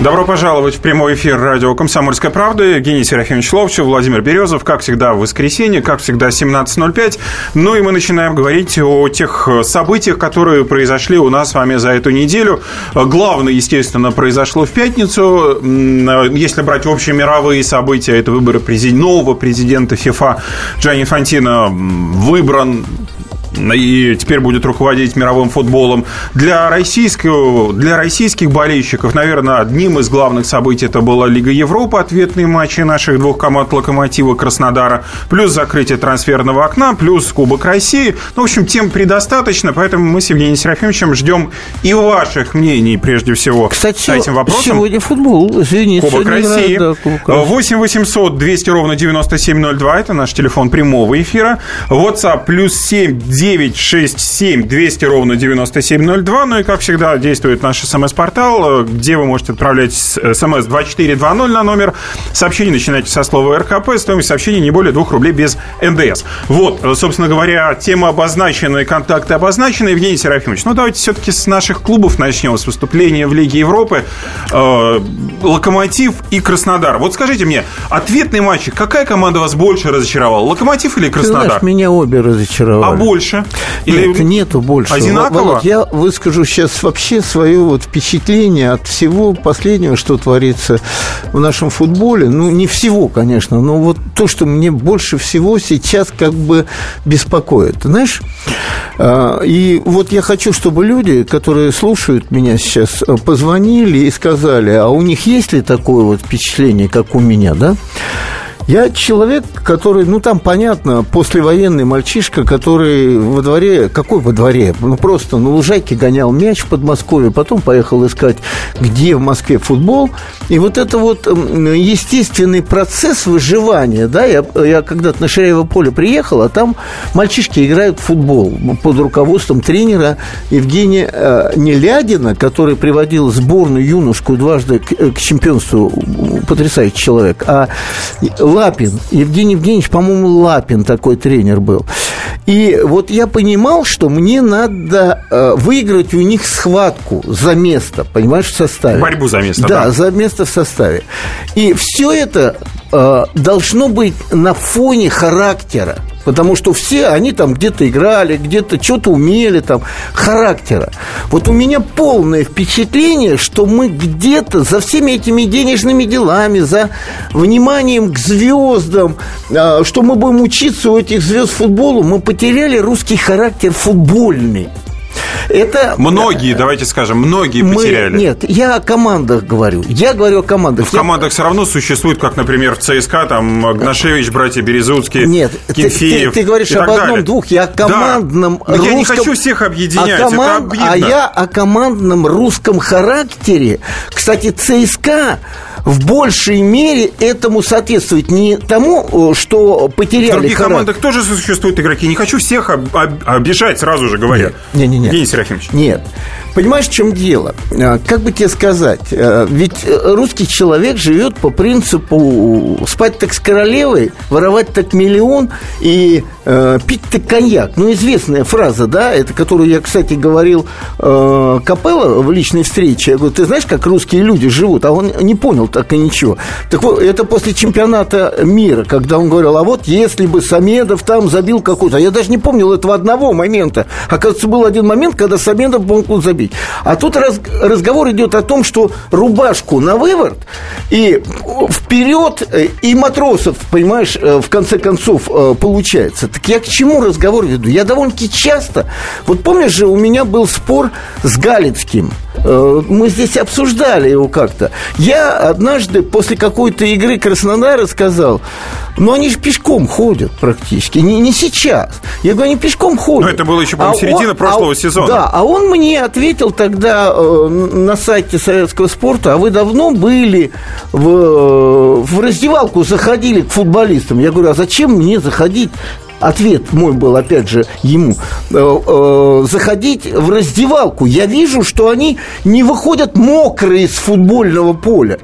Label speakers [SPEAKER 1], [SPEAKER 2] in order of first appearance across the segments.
[SPEAKER 1] Добро пожаловать в прямой эфир радио «Комсомольская правда». Евгений Серафимович Ловчев, Владимир Березов. Как всегда, в воскресенье, как всегда, 17.05. Ну и мы начинаем говорить о тех событиях, которые произошли у нас с вами за эту неделю. Главное, естественно, произошло в пятницу. Если брать общие мировые события, это выборы нового президента ФИФА Джанни Фантино выбран и теперь будет руководить мировым футболом. Для, российского, для российских болельщиков, наверное, одним из главных событий это была Лига Европы, ответные матчи наших двух команд Локомотива Краснодара, плюс закрытие трансферного окна, плюс Кубок России. Ну, в общем, тем предостаточно, поэтому мы с Евгением Серафимовичем ждем и ваших мнений, прежде всего,
[SPEAKER 2] Кстати,
[SPEAKER 1] с этим вопросом.
[SPEAKER 2] сегодня футбол, извините.
[SPEAKER 1] Кубок России.
[SPEAKER 2] Играет, да, Кубок России.
[SPEAKER 1] 8 800 200 ровно 9702, это наш телефон прямого эфира. WhatsApp плюс 7 967 200 ровно 9702. Ну и, как всегда, действует наш смс-портал, где вы можете отправлять смс 2420 на номер. Сообщение начинайте со слова РКП. Стоимость сообщения не более 2 рублей без НДС. Вот, собственно говоря, тема обозначена и контакты обозначены. Евгений Серафимович, ну давайте все-таки с наших клубов начнем, с выступления в Лиге Европы. Э, Локомотив и Краснодар. Вот скажите мне, ответные матчи, какая команда вас больше разочаровала? Локомотив или
[SPEAKER 2] Ты
[SPEAKER 1] Краснодар?
[SPEAKER 2] знаешь, меня обе разочаровали.
[SPEAKER 1] А больше?
[SPEAKER 2] Нет, нету больше.
[SPEAKER 1] Одинаково?
[SPEAKER 2] Володь, я выскажу сейчас вообще свое вот впечатление от всего последнего, что творится в нашем футболе. Ну, не всего, конечно, но вот то, что мне больше всего сейчас как бы беспокоит. Знаешь, а, и вот я хочу, чтобы люди, которые слушают меня сейчас, позвонили и сказали, а у них есть ли такое вот впечатление, как у меня, да? Я человек, который, ну там понятно, послевоенный мальчишка, который во дворе, какой во дворе? Ну просто на лужайке гонял мяч в Подмосковье, потом поехал искать, где в Москве футбол. И вот это вот естественный процесс выживания, да, я, я когда-то на Ширяево поле приехал, а там мальчишки играют в футбол под руководством тренера Евгения э, Нелядина, который приводил сборную юношку дважды к, к чемпионству, потрясающий человек, а Лапин, Евгений Евгеньевич, по-моему, Лапин такой тренер был. И вот я понимал, что мне надо э, выиграть у них схватку за место, понимаешь, в составе.
[SPEAKER 1] Борьбу за место,
[SPEAKER 2] да.
[SPEAKER 1] да.
[SPEAKER 2] за место в составе. И все это э, должно быть на фоне характера. Потому что все они там где-то играли, где-то что-то умели, там, характера. Вот у меня полное впечатление, что мы где-то за всеми этими денежными делами, за вниманием к звездам, э, что мы будем учиться у этих звезд футболу, мы потеряли русский характер футбольный. Это
[SPEAKER 1] Многие, давайте скажем, многие
[SPEAKER 2] мы-
[SPEAKER 1] потеряли.
[SPEAKER 2] Нет, я о командах говорю. Я говорю о командах.
[SPEAKER 1] В
[SPEAKER 2] Я-
[SPEAKER 1] командах все равно существует, как, например, в ЦСКА, там, Гнашевич, братья Березутские,
[SPEAKER 2] Нет, ты-
[SPEAKER 1] Кимфеев
[SPEAKER 2] ты, ты говоришь
[SPEAKER 1] и
[SPEAKER 2] об одном-двух, я о командном
[SPEAKER 1] Да. Но я не
[SPEAKER 2] русском-
[SPEAKER 1] хочу всех объединять,
[SPEAKER 2] о коман-
[SPEAKER 1] это обидно.
[SPEAKER 2] А я о командном русском характере. Кстати, ЦСКА в большей мере этому соответствует не тому, что
[SPEAKER 1] В
[SPEAKER 2] потеряли
[SPEAKER 1] других
[SPEAKER 2] характер.
[SPEAKER 1] командах тоже существуют игроки. Не хочу всех об- об- обижать, сразу же говоря.
[SPEAKER 2] Не, не, не.
[SPEAKER 1] Евгений Серафимович.
[SPEAKER 2] Нет. Понимаешь, в чем дело? А, Как бы тебе сказать? А, Ведь э, русский человек живет по принципу спать так с королевой, воровать так миллион и э, пить так коньяк. Ну, известная фраза, да, это которую я, кстати, говорил э, Капелло в личной встрече. Я говорю, ты знаешь, как русские люди живут? А он не понял так и ничего. Так вот, это после чемпионата мира, когда он говорил, а вот если бы Самедов там забил какой-то... Я даже не помнил этого одного момента. Оказывается, был один момент, когда Самедов мог забить. А тут раз- разговор идет о том, что рубашку на выворот и вперед, э, и матросов, понимаешь, э, в конце концов получается. Так я к чему разговор веду? Я довольно-таки часто... Вот помнишь же, у меня был спор с Галицким. Э, Мы здесь обсуждали его как-то. Я однажды после какой-то игры Краснодара сказал, ну они же пешком ходят практически, не, не сейчас. Я говорю, они пешком ходят.
[SPEAKER 1] Ну, это было еще, по-моему, середина
[SPEAKER 2] он-
[SPEAKER 1] прошлого
[SPEAKER 2] а-
[SPEAKER 1] сезона.
[SPEAKER 2] Да, а он мне ответил тогда э, на сайте советского спорта, а вы давно были в, в раздевалку, заходили к футболистам. Я говорю, а зачем мне заходить ответ мой был, опять же, ему, э, э, заходить в раздевалку. Я вижу, что они не выходят мокрые с футбольного поля.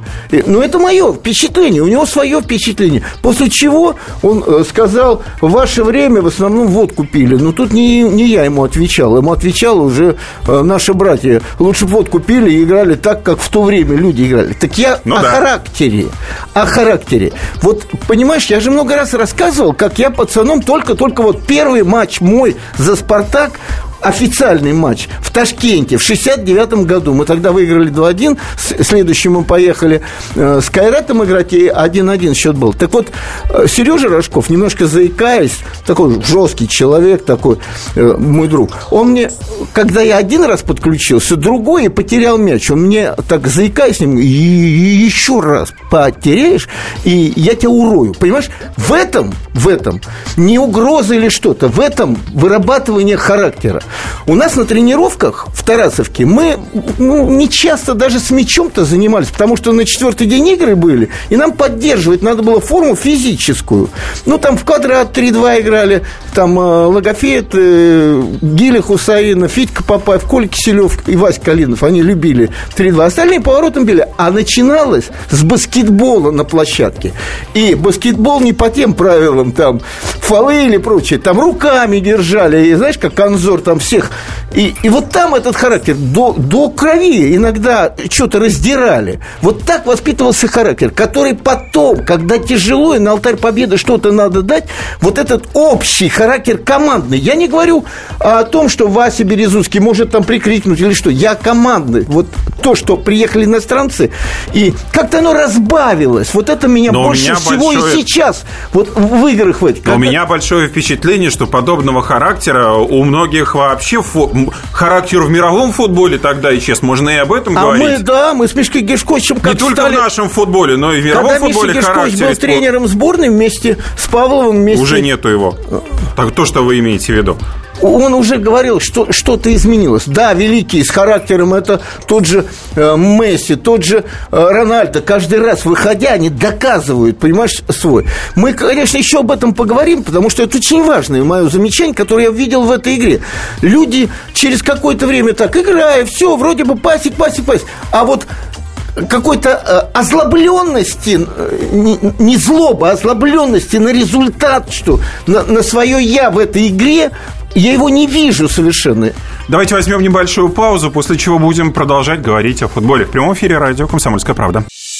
[SPEAKER 2] Но это мое впечатление, у него свое впечатление. После чего он э, сказал, в ваше время в основном водку пили. Но тут не, не я ему отвечал, ему отвечал уже наши братья. Лучше водку пили и играли так, как в то время люди играли. Так я ну, о да. характере, о характере. Вот, понимаешь, я же много раз рассказывал, как я пацаном только-только вот первый матч мой за «Спартак» официальный матч в Ташкенте в 69 году. Мы тогда выиграли 2-1. Следующим мы поехали э, с Кайратом играть, и 1-1 счет был. Так вот, э, Сережа Рожков, немножко заикаясь, такой жесткий человек, такой э, мой друг, он мне, когда я один раз подключился, другой и потерял мяч, он мне так заикаясь ним, и еще раз потеряешь, и я тебя урою. Понимаешь, в этом, в этом не угроза или что-то, в этом вырабатывание характера. У нас на тренировках в Тарасовке мы ну, не часто даже с мячом-то занимались, потому что на четвертый день игры были, и нам поддерживать надо было форму физическую. Ну, там в квадрат 3-2 играли, там э, Логофет, э, Гиля Хусаина, Федька Папаев, Коля Киселев и Вась Калинов, они любили 3-2. Остальные поворотом били. А начиналось с баскетбола на площадке. И баскетбол не по тем правилам, там, фолы или прочее, там руками держали, и знаешь, как Анзор там всех. И, и вот там этот характер до, до крови иногда что-то раздирали. Вот так воспитывался характер, который потом, когда тяжело и на алтарь победы что-то надо дать, вот этот общий характер командный. Я не говорю о том, что Вася Березуцкий может там прикрикнуть или что. Я командный. Вот то, что приехали иностранцы, и как-то оно разбавилось. Вот это меня Но больше меня всего большое... и сейчас вот в играх в этих.
[SPEAKER 1] У меня большое впечатление, что подобного характера у многих вообще фо... характер в мировом футболе тогда исчез. Можно и об этом
[SPEAKER 2] а
[SPEAKER 1] говорить.
[SPEAKER 2] мы, да, мы с Мишкой Гешковичем
[SPEAKER 1] как Не только стали... в нашем футболе, но и в мировом
[SPEAKER 2] Когда
[SPEAKER 1] футболе
[SPEAKER 2] Миша
[SPEAKER 1] характер.
[SPEAKER 2] был тренером сборной вместе с Павловым вместе...
[SPEAKER 1] Уже нету его. Так то, что вы имеете в виду
[SPEAKER 2] он уже говорил, что что-то изменилось. Да, великий, с характером это тот же э, Месси, тот же э, Рональдо. Каждый раз, выходя, они доказывают, понимаешь, свой. Мы, конечно, еще об этом поговорим, потому что это очень важное мое замечание, которое я видел в этой игре. Люди через какое-то время так, играя, все, вроде бы пасик, пасик, пасик. А вот какой-то э, озлобленности, э, не злоба, а озлобленности на результат, что на, на свое я в этой игре, я его не вижу совершенно.
[SPEAKER 1] Давайте возьмем небольшую паузу, после чего будем продолжать говорить о футболе. В прямом эфире радио «Комсомольская правда».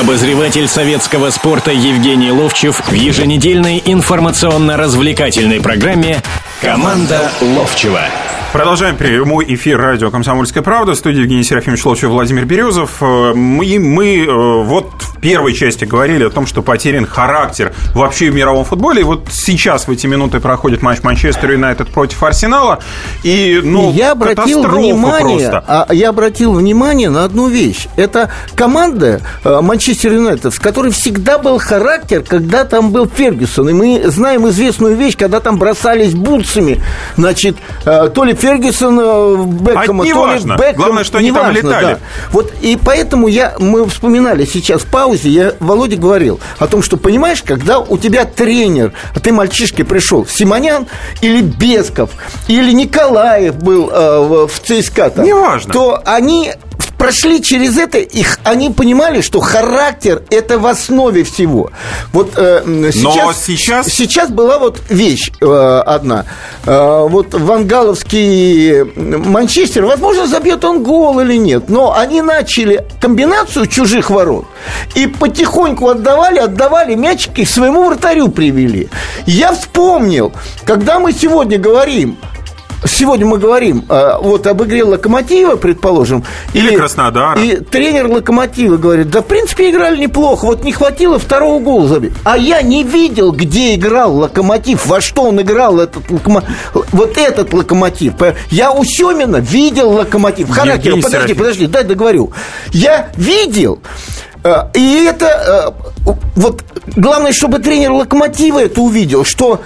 [SPEAKER 3] Обозреватель советского спорта Евгений Ловчев в еженедельной информационно-развлекательной программе «Команда Ловчева».
[SPEAKER 1] Продолжаем прямой эфир радио «Комсомольская правда». В студии Евгений Серафимович Ловчев, Владимир Березов. Э, мы, мы э, вот первой части говорили о том, что потерян характер вообще в мировом футболе. И вот сейчас в эти минуты проходит матч Манчестер Юнайтед против Арсенала. И, ну,
[SPEAKER 2] я обратил внимание, просто. А, я обратил внимание на одну вещь. Это команда э, Манчестер Юнайтед, в которой всегда был характер, когда там был Фергюсон. И мы знаем известную вещь, когда там бросались бутсами, значит, то ли Фергюсон, э, Бекхэма, а то ли
[SPEAKER 1] Бекхэм. Главное, что они там летали. Да.
[SPEAKER 2] Вот, и поэтому я, мы вспоминали сейчас в паузе, я Володе говорил о том, что, понимаешь, когда у тебя тренер, а ты мальчишки пришел, Симонян или Бесков, или Николаев был э, в ЦСКА, там, то они прошли через это, их, они понимали, что характер – это в основе всего. Вот э, сейчас, Но сейчас... сейчас была вот вещь э, одна. Э, вот Вангаловский Манчестер, возможно, забьет он гол или нет, но они начали комбинацию чужих ворот и потихоньку отдавали, отдавали мячики своему вратарю привели. Я вспомнил, когда мы сегодня говорим сегодня мы говорим а, вот об игре Локомотива, предположим.
[SPEAKER 1] Или и, Краснодара.
[SPEAKER 2] И тренер Локомотива говорит, да, в принципе, играли неплохо, вот не хватило второго гола забить. А я не видел, где играл Локомотив, во что он играл, этот локомотив, вот этот Локомотив. Я у Семина видел Локомотив. Характер, подожди, Серафим. подожди, дай договорю. Я видел, э, и это э, вот главное, чтобы тренер Локомотива это увидел, что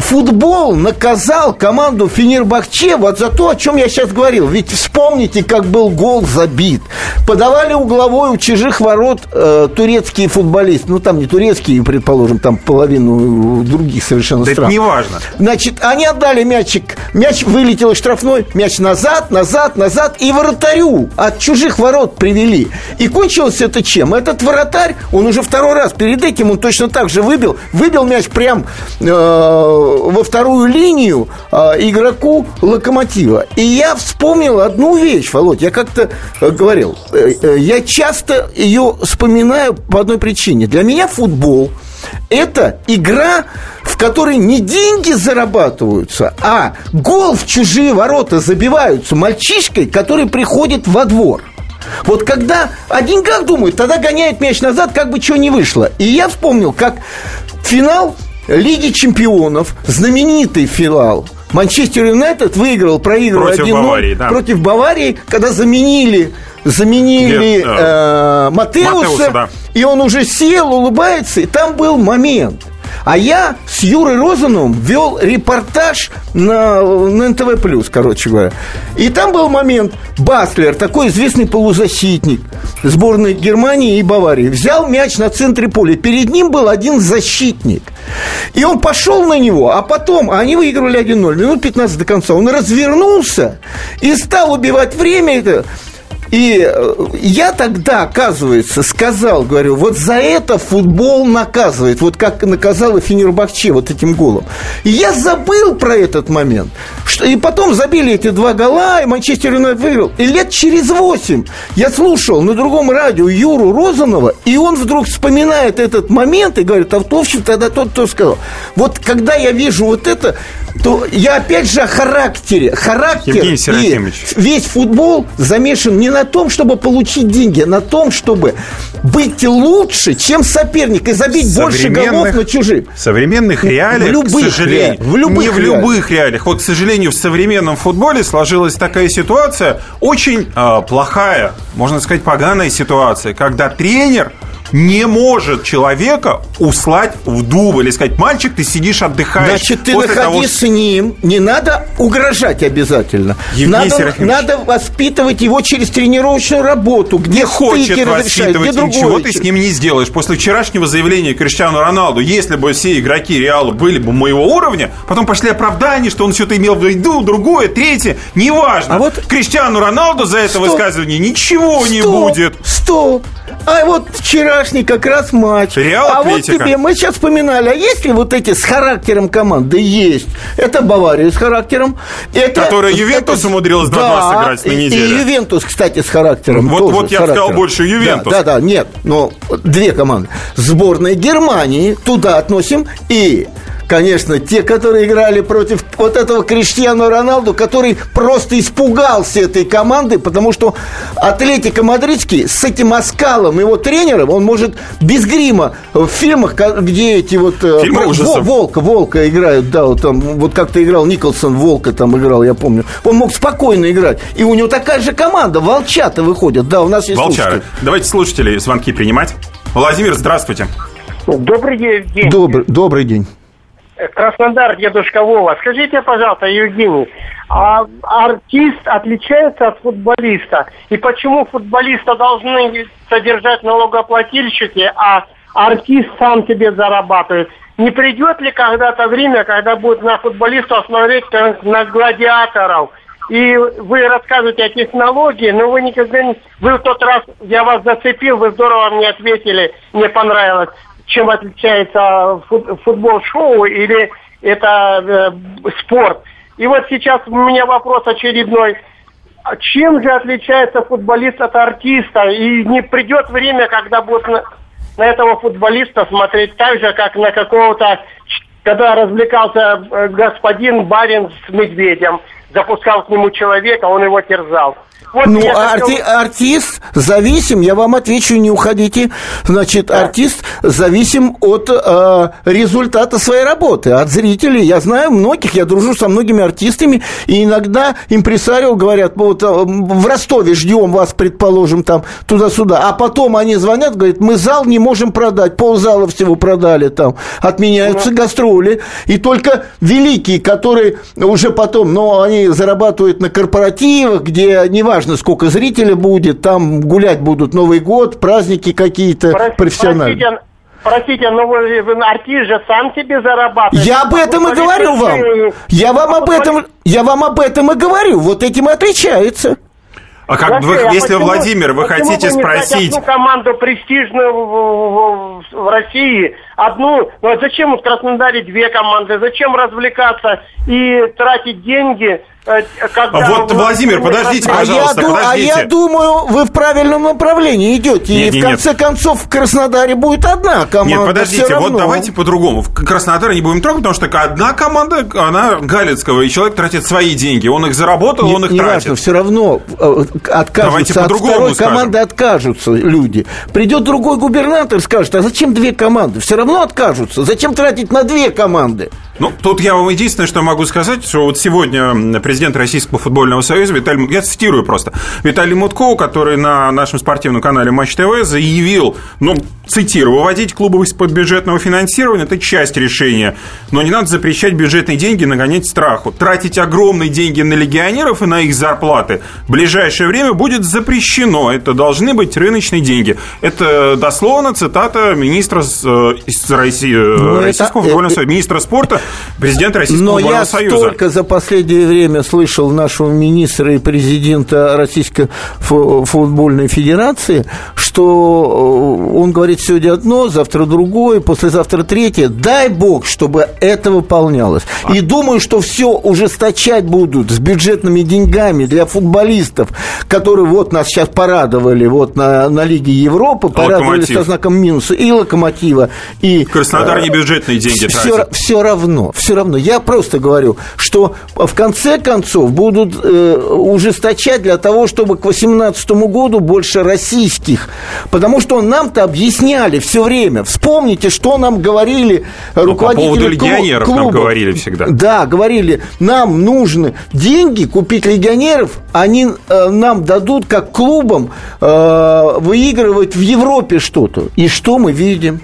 [SPEAKER 2] футбол наказал команду Фенербахче вот за то, о чем я сейчас говорил. Ведь вспомните, как был гол забит. Подавали угловой у чужих ворот э, турецкие футболисты. Ну, там не турецкие, предположим, там половину других совершенно
[SPEAKER 1] да
[SPEAKER 2] стран.
[SPEAKER 1] это не важно.
[SPEAKER 2] Значит, они отдали мячик. Мяч вылетел из штрафной, мяч назад, назад, назад. И вратарю от чужих ворот привели. И кончилось это чем? Этот вратарь, он уже второй раз перед этим, он точно так же выбил. Выбил мяч прям... Э, во вторую линию а, игроку локомотива. И я вспомнил одну вещь, Володь, я как-то э, говорил, э, э, я часто ее вспоминаю по одной причине. Для меня футбол это игра, в которой не деньги зарабатываются, а гол в чужие ворота забиваются мальчишкой, который приходит во двор. Вот когда о деньгах думают, тогда гоняет мяч назад, как бы что не вышло. И я вспомнил, как финал Лиги чемпионов, знаменитый финал. Манчестер Юнайтед выиграл, проиграл против 1 Баварии, да. против Баварии, когда заменили заменили Нет, э, Матеуса, Матеуса да. и он уже сел, улыбается, и там был момент. А я с Юрой Розановым вел репортаж на, на НТВ+, короче говоря. И там был момент, Баслер, такой известный полузащитник сборной Германии и Баварии, взял мяч на центре поля. Перед ним был один защитник. И он пошел на него, а потом, они выигрывали 1-0, минут 15 до конца, он развернулся и стал убивать время. И э, я тогда, оказывается, сказал, говорю, вот за это футбол наказывает, вот как наказал и Фенербахче вот этим голом. И я забыл про этот момент. Что, и потом забили эти два гола, и Манчестер Юнайтед выиграл. И лет через восемь я слушал на другом радио Юру Розанова, и он вдруг вспоминает этот момент и говорит, а в общем тогда тот, кто сказал. Вот когда я вижу вот это, то я опять же о характере. Характер и весь футбол замешан не на том, чтобы получить деньги, на том, чтобы быть лучше, чем соперник и забить больше голов на чужих.
[SPEAKER 1] В современных реалиях, в любых, к сожалению, в любых не в любых реалиях. Вот, к сожалению, в современном футболе сложилась такая ситуация, очень э, плохая, можно сказать, поганая ситуация, когда тренер – не может человека услать в дуб или сказать, мальчик, ты сидишь, отдыхаешь.
[SPEAKER 2] Значит, ты находи того... с ним, не надо угрожать обязательно. Евгений надо, надо воспитывать его через тренировочную работу, где
[SPEAKER 1] не хочет воспитывать где ничего ты с ним не сделаешь. После вчерашнего заявления Криштиану Роналду, если бы все игроки Реала были бы моего уровня, потом пошли оправдания, что он что-то имел в виду, другое, третье, неважно. А вот Криштиану Роналду за это Стоп. высказывание ничего Стоп. не будет.
[SPEAKER 2] Стоп. А вот вчерашний как раз матч.
[SPEAKER 1] Реал
[SPEAKER 2] а вот тебе, мы сейчас вспоминали, а есть ли вот эти с характером команды? Есть. Это Бавария с характером. Это,
[SPEAKER 1] Которая Ювентус это, умудрилась 2-2 да, сыграть на неделе.
[SPEAKER 2] И, и Ювентус, кстати, с характером.
[SPEAKER 1] Вот,
[SPEAKER 2] тоже,
[SPEAKER 1] вот я сказал больше Ювентус.
[SPEAKER 2] Да, да, да, нет, но две команды. Сборная Германии туда относим и конечно, те, которые играли против вот этого Криштиану Роналду, который просто испугался этой команды, потому что Атлетика Мадридский с этим оскалом его тренером, он может без грима в фильмах, где эти вот
[SPEAKER 1] э, Фильмы
[SPEAKER 2] Вол, Волка, Волка играют, да, вот там, вот как-то играл Николсон, Волка там играл, я помню. Он мог спокойно играть. И у него такая же команда, волчата выходят, да, у нас есть
[SPEAKER 1] Волчары. Слушатели. Давайте слушатели звонки принимать. Владимир, здравствуйте.
[SPEAKER 4] Добрый день.
[SPEAKER 2] Добрый, добрый день.
[SPEAKER 4] Краснодар, дедушка Вова. Скажите, пожалуйста, Евгений, а артист отличается от футболиста? И почему футболиста должны содержать налогоплательщики, а артист сам себе зарабатывает? Не придет ли когда-то время, когда будет на футболиста смотреть как на гладиаторов? И вы рассказываете о технологии, но вы никогда не... Вы в тот раз, я вас зацепил, вы здорово мне ответили, мне понравилось чем отличается футбол-шоу или это э, спорт. И вот сейчас у меня вопрос очередной. А чем же отличается футболист от артиста? И не придет время, когда будут на, на этого футболиста смотреть так же, как на какого-то, когда развлекался э, господин Барин с медведем. запускал к нему человека, он его терзал.
[SPEAKER 2] Вот ну, арти, хотел... артист зависим, я вам отвечу, не уходите. Значит, да. артист зависим от э, результата своей работы, от зрителей. Я знаю многих, я дружу со многими артистами, и иногда импресарио говорят, вот э, в Ростове ждем вас, предположим, там туда-сюда, а потом они звонят, говорят, мы зал не можем продать, ползала всего продали там, отменяются да. гастроли, и только великие, которые уже потом, но они зарабатывают на корпоративах, где неважно, важно, сколько зрителей будет, там гулять будут Новый год, праздники какие-то Прости, профессиональные.
[SPEAKER 4] Простите, но вы, вы артист же сам себе зарабатывает.
[SPEAKER 2] Я об этом и говорю вам. Я вам об этом, я вам об этом и говорю. Вот этим и отличается.
[SPEAKER 1] А как вы, а если почему, Владимир, вы хотите спросить?
[SPEAKER 4] одну команду престижную в, в, в, в России, одну, ну а зачем в Краснодаре две команды, зачем развлекаться и тратить деньги
[SPEAKER 1] когда вот, Владимир, подождите, пожалуйста,
[SPEAKER 2] а я, подождите. А я думаю, вы в правильном направлении идете. Нет, и нет, в конце нет. концов в Краснодаре будет одна команда. Нет,
[SPEAKER 1] подождите, вот давайте по-другу. В Краснодаре не будем трогать, потому что одна команда, она Галицкого, и человек тратит свои деньги. Он их заработал, не, он их не тратит. Важно,
[SPEAKER 2] все равно э, откажутся от второй скажем. команды, откажутся люди. Придет другой губернатор и скажет, а зачем две команды? Все равно откажутся. Зачем тратить на две команды?
[SPEAKER 1] Ну, тут я вам единственное, что могу сказать, что вот сегодня президент Российского футбольного союза Виталий, я цитирую просто, Виталий Мутко, который на нашем спортивном канале Матч ТВ заявил, ну, цитирую, выводить клубы из-под бюджетного финансирования – это часть решения, но не надо запрещать бюджетные деньги нагонять страху. Тратить огромные деньги на легионеров и на их зарплаты в ближайшее время будет запрещено. Это должны быть рыночные деньги. Это дословно цитата министра э, из России, э, ну, Российского это, футбольного союза, министра спорта президент Российского Но футбольного
[SPEAKER 2] я
[SPEAKER 1] союза.
[SPEAKER 2] столько за последнее время слышал нашего министра и президента Российской футбольной федерации, что э, он говорит сегодня одно, завтра другое, послезавтра третье. Дай бог, чтобы это выполнялось. А. И думаю, что все ужесточать будут с бюджетными деньгами для футболистов, которые вот нас сейчас порадовали вот на, на Лиге Европы, порадовали Локомотив. со знаком минуса и Локомотива, и...
[SPEAKER 1] Краснодар не бюджетные деньги
[SPEAKER 2] все, тратит. Все равно равно, все равно. Я просто говорю, что в конце концов будут э, ужесточать для того, чтобы к 2018 году больше российских. Потому что нам-то объясняли все время. Вспомните, что нам говорили руководители ну, по поводу
[SPEAKER 1] легионеров клубов. нам говорили всегда.
[SPEAKER 2] Да, говорили, нам нужны деньги купить легионеров, они э, нам дадут как клубам э, выигрывать в Европе что-то. И что мы видим?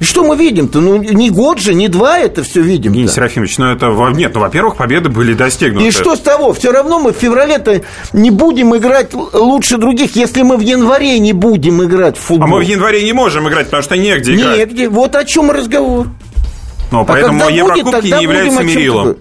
[SPEAKER 2] И что мы видим-то? Ну, не год же, не два это все видим.
[SPEAKER 1] Евгений Серафимович, ну это... Нет, ну, во-первых, победы были достигнуты.
[SPEAKER 2] И что с того? Все равно мы в феврале-то не будем играть лучше других, если мы в январе не будем играть в футбол.
[SPEAKER 1] А мы в январе не можем играть, потому что негде играть.
[SPEAKER 2] Негде. Вот о чем разговор.
[SPEAKER 1] Ну, а поэтому а Еврокубки будет, не являются мерилом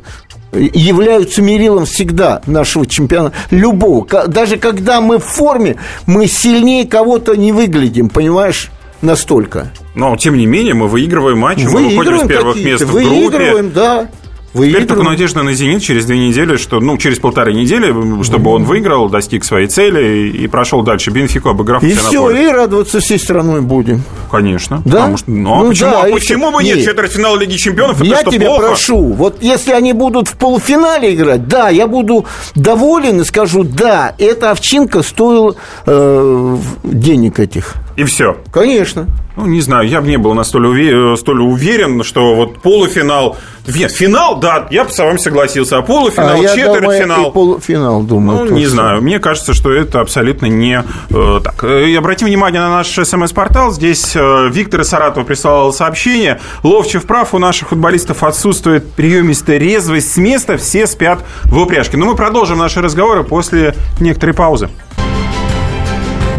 [SPEAKER 2] являются мерилом всегда нашего чемпиона, любого. Даже когда мы в форме, мы сильнее кого-то не выглядим, понимаешь? Настолько.
[SPEAKER 1] Но, тем не менее, мы выигрываем матчи, мы выходим с первых мест в
[SPEAKER 2] группе. Выигрываем, да.
[SPEAKER 1] Теперь только надежда на «Зенит» через две недели, что, ну, через полторы недели, чтобы он выиграл, достиг своей цели и прошел дальше. Бенфику обыграв
[SPEAKER 2] И все, и радоваться всей страной будем.
[SPEAKER 1] Конечно.
[SPEAKER 2] Да? Потому что,
[SPEAKER 1] ну, а ну почему, да, а почему бы нет? нет? Четвертьфинал Лиги Чемпионов,
[SPEAKER 2] Я
[SPEAKER 1] что,
[SPEAKER 2] тебя
[SPEAKER 1] плохо?
[SPEAKER 2] прошу, вот если они будут в полуфинале играть, да, я буду доволен и скажу, да, эта овчинка стоила э, денег этих.
[SPEAKER 1] И все.
[SPEAKER 2] Конечно.
[SPEAKER 1] Ну, не знаю, я бы не был настолько уверен, столь уверен, что вот полуфинал... Нет, финал, да, я бы с вами согласился. А полуфинал, а четвертьфинал...
[SPEAKER 2] Я полуфинал, думаю.
[SPEAKER 1] Ну, не знаю. Мне кажется, что это абсолютно не э, так. И обратим внимание на наш СМС-портал. Здесь э, Виктор из Саратова прислал сообщение. Ловчев прав, у наших футболистов отсутствует приемистая резвость с места, все спят в упряжке. Но мы продолжим наши разговоры после некоторой паузы.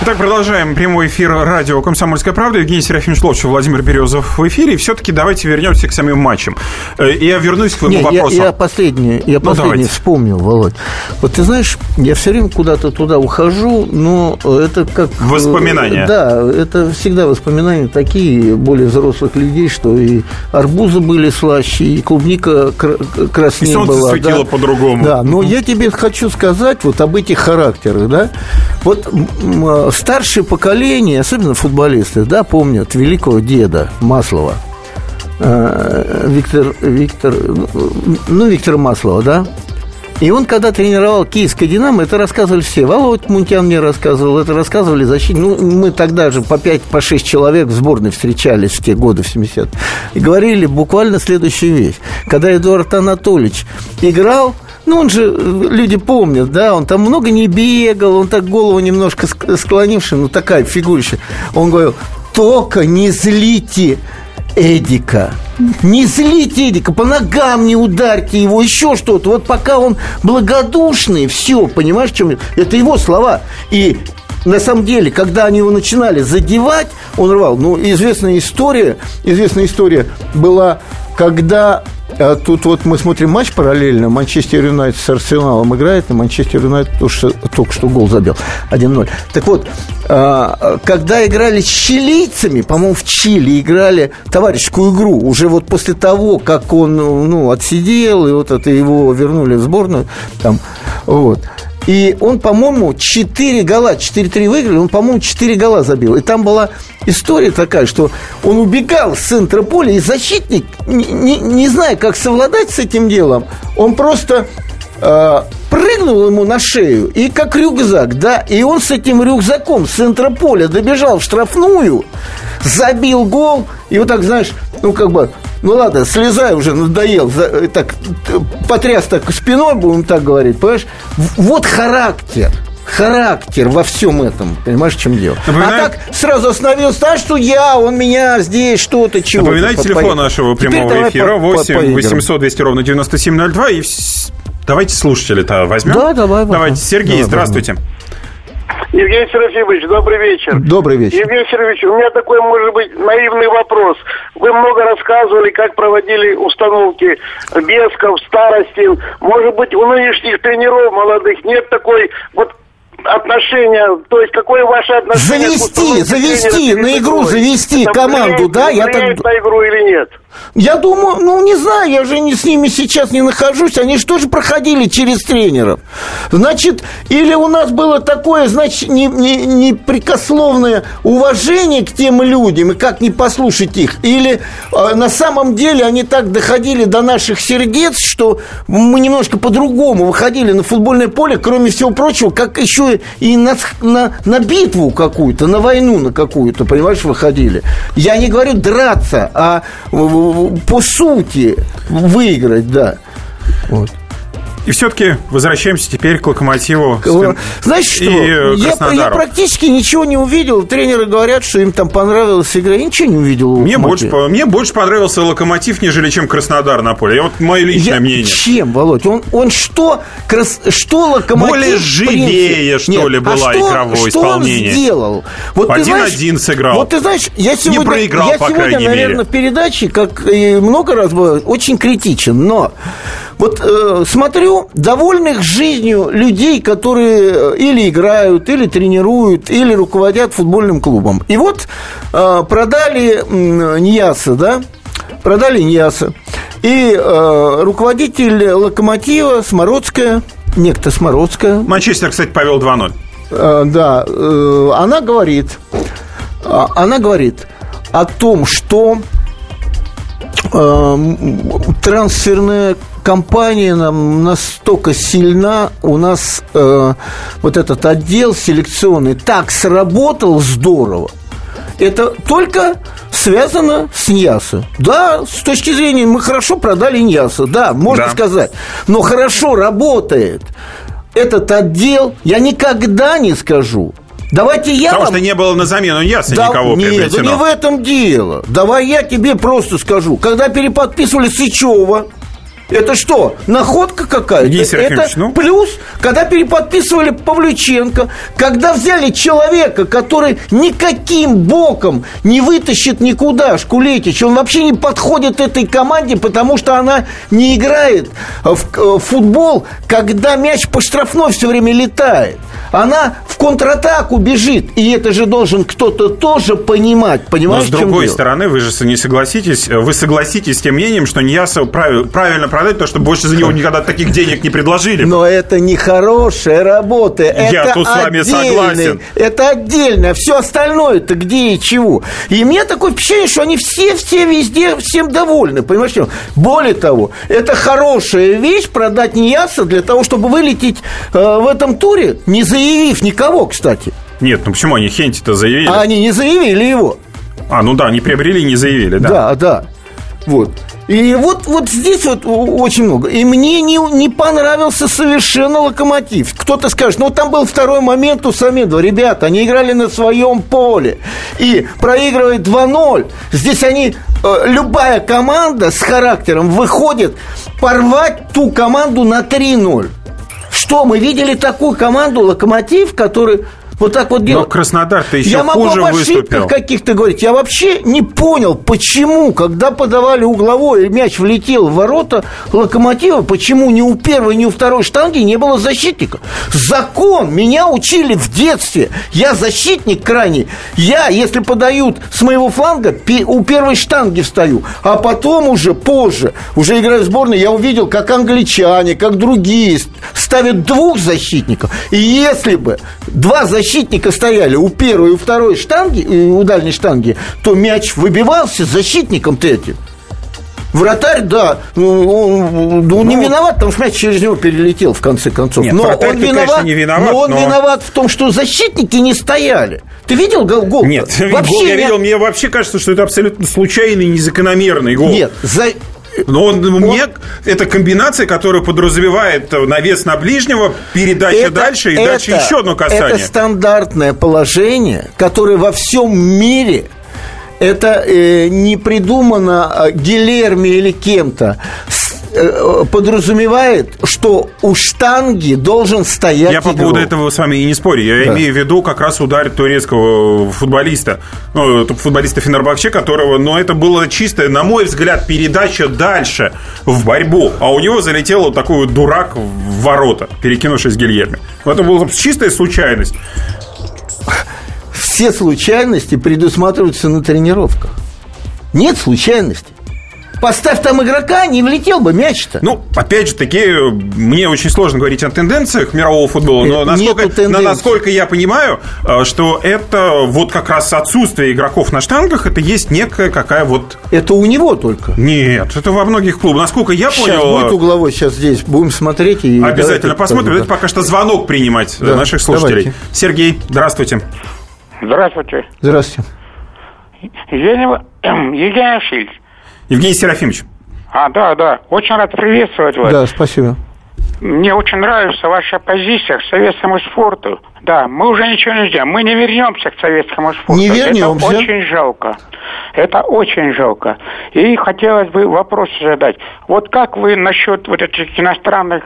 [SPEAKER 1] Итак, продолжаем прямой эфир радио «Комсомольская правда». Евгений Серафимович Ловчев, Владимир Березов в эфире. И все-таки давайте вернемся к самим матчам. Э, Я вернусь к твоему
[SPEAKER 2] Не,
[SPEAKER 1] вопросу.
[SPEAKER 2] Я, я последнее, я
[SPEAKER 1] Ну,
[SPEAKER 2] последнее
[SPEAKER 1] давайте.
[SPEAKER 2] вспомнил, Володь. Вот ты знаешь, я все время куда-то туда ухожу, но это как... э,
[SPEAKER 1] Воспоминания.
[SPEAKER 2] Да, это всегда воспоминания такие более взрослых людей, что и арбузы были слаще, и клубника кра- краснее
[SPEAKER 1] И солнце
[SPEAKER 2] была.
[SPEAKER 1] светило
[SPEAKER 2] да.
[SPEAKER 1] по-другому.
[SPEAKER 2] Да, но я тебе хочу сказать вот об этих характерах, да. Вот м, старшее поколение, особенно футболисты, да, помнят великого деда Маслова. Э, Виктор, Виктор, ну, Виктор Маслова, да? И он, когда тренировал киевское «Динамо», это рассказывали все. Володь Мунтян мне рассказывал, это рассказывали защитники. Ну, мы тогда же по 5 по 6 человек в сборной встречались в те годы, в 70 И говорили буквально следующую вещь. Когда Эдуард Анатольевич играл, ну, он же, э, люди помнят, да, он там много не бегал, он так голову немножко ск- склонивший, ну, такая фигурища. Он говорил, только не злите Эдика. Не злите Эдика, по ногам не ударьте его, еще что-то. Вот пока он благодушный, все, понимаешь, в чем... Это его слова. И на самом деле, когда они его начинали задевать, он рвал. Ну, известная история, известная история была, когда а тут вот мы смотрим матч параллельно. Манчестер Юнайтед с Арсеналом играет, и Манчестер Юнайтед только что, гол забил. 1-0. Так вот, а, когда играли с чилийцами, по-моему, в Чили играли товарищескую игру, уже вот после того, как он ну, отсидел, и вот это его вернули в сборную, там, вот. И он, по-моему, 4 гола, 4-3 выиграли, он, по-моему, 4 гола забил. И там была история такая, что он убегал с центра поля, и защитник, не, не, не зная, как совладать с этим делом, он просто э, прыгнул ему на шею, и как рюкзак, да, и он с этим рюкзаком с центра поля добежал в штрафную, забил гол, и вот так, знаешь, ну, как бы, ну ладно, слезай уже, надоел, за- э, так, потряс так спиной, будем так говорить, понимаешь? Вот характер, характер во всем этом, понимаешь, в чем дело?
[SPEAKER 1] Напоминаю-
[SPEAKER 2] А так сразу остановился, а что я, он меня здесь, что-то, чего
[SPEAKER 1] Напоминайте телефон нашего прямого эфира 8 800 200 ровно 9702. И давайте слушателя-то возьмем.
[SPEAKER 2] Да, давай, давай.
[SPEAKER 1] Давайте, Сергей,
[SPEAKER 2] Давай,
[SPEAKER 1] здравствуйте.
[SPEAKER 4] Евгений Серафимович, добрый вечер.
[SPEAKER 2] Добрый вечер.
[SPEAKER 4] Евгений Сергеевич, у меня такой, может быть, наивный вопрос. Вы много рассказывали, как проводили установки Бесков, Старостин. Может быть, у нынешних тренеров молодых нет такой вот отношения, то есть какое ваше отношение
[SPEAKER 2] Завести, завести,
[SPEAKER 4] тренера
[SPEAKER 2] на игру завести
[SPEAKER 4] Это
[SPEAKER 2] команду, да, я так-
[SPEAKER 4] на игру или нет?
[SPEAKER 2] Я думаю, ну не знаю, я же не с ними сейчас не нахожусь, они же тоже проходили через тренеров. Значит, или у нас было такое, значит, не- не- непрекословное уважение к тем людям, и как не послушать их, или э, на самом деле они так доходили до наших сердец, что мы немножко по-другому выходили на футбольное поле, кроме всего прочего, как еще и на, на, на битву какую-то, на войну на какую-то, понимаешь, выходили. Я не говорю драться, а по сути выиграть, да. Вот.
[SPEAKER 1] И все-таки возвращаемся теперь к локомотиву.
[SPEAKER 2] Знаешь что,
[SPEAKER 1] И э,
[SPEAKER 2] я, я
[SPEAKER 1] Краснодару.
[SPEAKER 2] практически ничего не увидел. Тренеры говорят, что им там понравилась игра. Я ничего не увидел.
[SPEAKER 1] Мне больше, мне больше понравился Локомотив, нежели чем Краснодар на поле. Я вот мое личное
[SPEAKER 2] Я-
[SPEAKER 1] мнение.
[SPEAKER 2] Чем, Володь? Он, он что, крас- что локомотив...
[SPEAKER 1] Более живее, что ли,
[SPEAKER 2] а
[SPEAKER 1] было
[SPEAKER 2] что-
[SPEAKER 1] игровое
[SPEAKER 2] что
[SPEAKER 1] исполнение?
[SPEAKER 2] он сделал? Вот
[SPEAKER 1] 1-1 сыграл.
[SPEAKER 2] Вот ты знаешь, я сегодня...
[SPEAKER 1] проиграл,
[SPEAKER 2] я
[SPEAKER 1] по
[SPEAKER 2] сегодня,
[SPEAKER 1] крайней
[SPEAKER 2] наверное,
[SPEAKER 1] мере.
[SPEAKER 2] в передаче, как и много раз было, очень критичен, но... Вот э, смотрю довольных жизнью людей, которые э, или играют, или тренируют, или руководят футбольным клубом. И вот э, продали м, Ньяса, да? Продали Ньяса. И э, руководитель локомотива Смородская, некто Смородская,
[SPEAKER 1] Манчестер, кстати, повел 2-0.
[SPEAKER 2] Э, да, э, она говорит, а, она говорит о том, что э, трансферная компания нам настолько сильна, у нас э, вот этот отдел селекционный так сработал здорово. Это только связано с Ньясо. Да, с точки зрения, мы хорошо продали Ньясо, да, можно
[SPEAKER 1] Да.
[SPEAKER 2] сказать. Но хорошо работает этот отдел, я никогда не скажу. Давайте я
[SPEAKER 1] Потому
[SPEAKER 2] вам...
[SPEAKER 1] что не было на замену ясно
[SPEAKER 2] Да-
[SPEAKER 1] никого
[SPEAKER 2] нет, да
[SPEAKER 1] приобретено.
[SPEAKER 2] не в этом дело. Давай я тебе просто скажу. Когда переподписывали Сычева, Это что, находка какая-то? Это
[SPEAKER 1] ну?
[SPEAKER 2] плюс, когда переподписывали Павлюченко, когда взяли человека, который никаким боком не вытащит никуда Шкулетич, он вообще не подходит этой команде, потому что она не играет в э, в футбол, когда мяч по штрафной все время летает. Она в контратаку бежит, и это же должен кто-то тоже понимать.
[SPEAKER 1] Но
[SPEAKER 2] Понимаешь,
[SPEAKER 1] с
[SPEAKER 2] в чем
[SPEAKER 1] другой
[SPEAKER 2] дело?
[SPEAKER 1] стороны, вы же не согласитесь, вы согласитесь с тем мнением, что Ньяса прав- правильно продать, потому что больше за него никогда таких денег не предложили.
[SPEAKER 2] Но это не хорошая работа.
[SPEAKER 1] Я
[SPEAKER 2] это
[SPEAKER 1] тут с вами
[SPEAKER 2] отдельный-
[SPEAKER 1] согласен.
[SPEAKER 2] Это отдельно. Все остальное-то где и чего. И мне такое впечатление, что они все-все везде всем довольны. Понимаешь? что? Более того, это хорошая вещь продать Ньяса для того, чтобы вылететь э, в этом туре, не заявив никого, кстати.
[SPEAKER 1] Нет, ну почему они Хенти-то заявили?
[SPEAKER 2] А они не заявили его.
[SPEAKER 1] А, ну да, они приобрели и не заявили, да.
[SPEAKER 2] Да, да. Вот. И вот, вот здесь вот очень много. И мне не, не понравился совершенно локомотив. Кто-то скажет, ну там был второй момент у Самедова. Ребята, они играли на своем поле. И проигрывает 2-0. Здесь они, э, любая команда с характером выходит порвать ту команду на 3-0. Что, мы видели такую команду «Локомотив», который вот так вот
[SPEAKER 1] Но
[SPEAKER 2] делает?
[SPEAKER 1] Краснодар-то еще
[SPEAKER 2] Я могу
[SPEAKER 1] хуже
[SPEAKER 2] об ошибках
[SPEAKER 1] выступил.
[SPEAKER 2] каких-то говорить. Я вообще не понял, почему, когда подавали угловой, мяч влетел в ворота локомотива, почему ни у первой, ни у второй штанги не было защитника. Закон! Меня учили в детстве. Я защитник крайний. Я, если подают с моего фланга, у первой штанги встаю. А потом уже позже, уже играя в сборной, я увидел, как англичане, как другие ст- ставят двух защитников. И если бы два защитника стояли у первой и у второй штанги, у дальней штанги, то мяч выбивался защитником-то этим. Вратарь, да, ну, он, он не виноват, потому что мяч через него перелетел в конце концов.
[SPEAKER 1] Нет,
[SPEAKER 2] но он виноват,
[SPEAKER 1] конечно, не виноват,
[SPEAKER 2] но он
[SPEAKER 1] но-
[SPEAKER 2] виноват в том, что защитники не стояли. Ты видел гол? гол
[SPEAKER 1] Нет,
[SPEAKER 2] Вообще
[SPEAKER 1] гол я видел, мне вообще кажется, что это абсолютно случайный, незакономерный гол.
[SPEAKER 2] Нет, за...
[SPEAKER 1] Но он, мне это комбинация, которая подразумевает навес на ближнего, передача дальше и дальше
[SPEAKER 2] это-
[SPEAKER 1] еще одно касание.
[SPEAKER 2] Это стандартное положение, которое во всем мире это э, не придумано э, Гилерми или кем-то. Э, подразумевает, что у штанги должен стоять
[SPEAKER 1] Я по
[SPEAKER 2] игрок.
[SPEAKER 1] поводу этого с вами и не спорю. Я
[SPEAKER 2] Да.
[SPEAKER 1] имею в виду как раз удар турецкого футболиста, ну, футболиста Фенербахче, которого, но это было чисто, на мой взгляд, передача дальше в борьбу, а у него залетел вот такой вот дурак в ворота, перекинувшись Гильерми. Это была чистая случайность.
[SPEAKER 2] Все случайности предусматриваются на тренировках. Нет случайностей. Поставь там игрока, не влетел бы мяч-то.
[SPEAKER 1] Ну, опять же таки, мне очень сложно говорить о тенденциях мирового футбола, но
[SPEAKER 2] Э,
[SPEAKER 1] насколько, на- насколько я понимаю, э, что это вот как раз отсутствие игроков на штангах, это есть некая какая вот...
[SPEAKER 2] Это у него только.
[SPEAKER 1] Нет, это во многих клубах. Насколько я
[SPEAKER 2] Сейчас
[SPEAKER 1] понял...
[SPEAKER 2] будет угловой, сейчас здесь будем смотреть. И
[SPEAKER 1] Обязательно посмотрим. Давайте пока что звонок принимать э,
[SPEAKER 2] Да,
[SPEAKER 1] наших слушателей.
[SPEAKER 2] давайте.
[SPEAKER 1] Сергей, здравствуйте.
[SPEAKER 5] Здравствуйте.
[SPEAKER 2] Здравствуйте.
[SPEAKER 5] Евгений, В- Евгений Васильевич.
[SPEAKER 1] Евгений Серафимович.
[SPEAKER 5] А, да, да. Очень рад приветствовать вас.
[SPEAKER 2] Да, спасибо.
[SPEAKER 5] Мне очень нравится ваша позиция к советскому спорту. Да, мы уже ничего не ждем. Мы не вернемся к советскому спорту.
[SPEAKER 2] Не вернемся.
[SPEAKER 5] Это очень жалко. Это очень жалко. И хотелось бы вопрос задать. Вот как вы насчет вот этих иностранных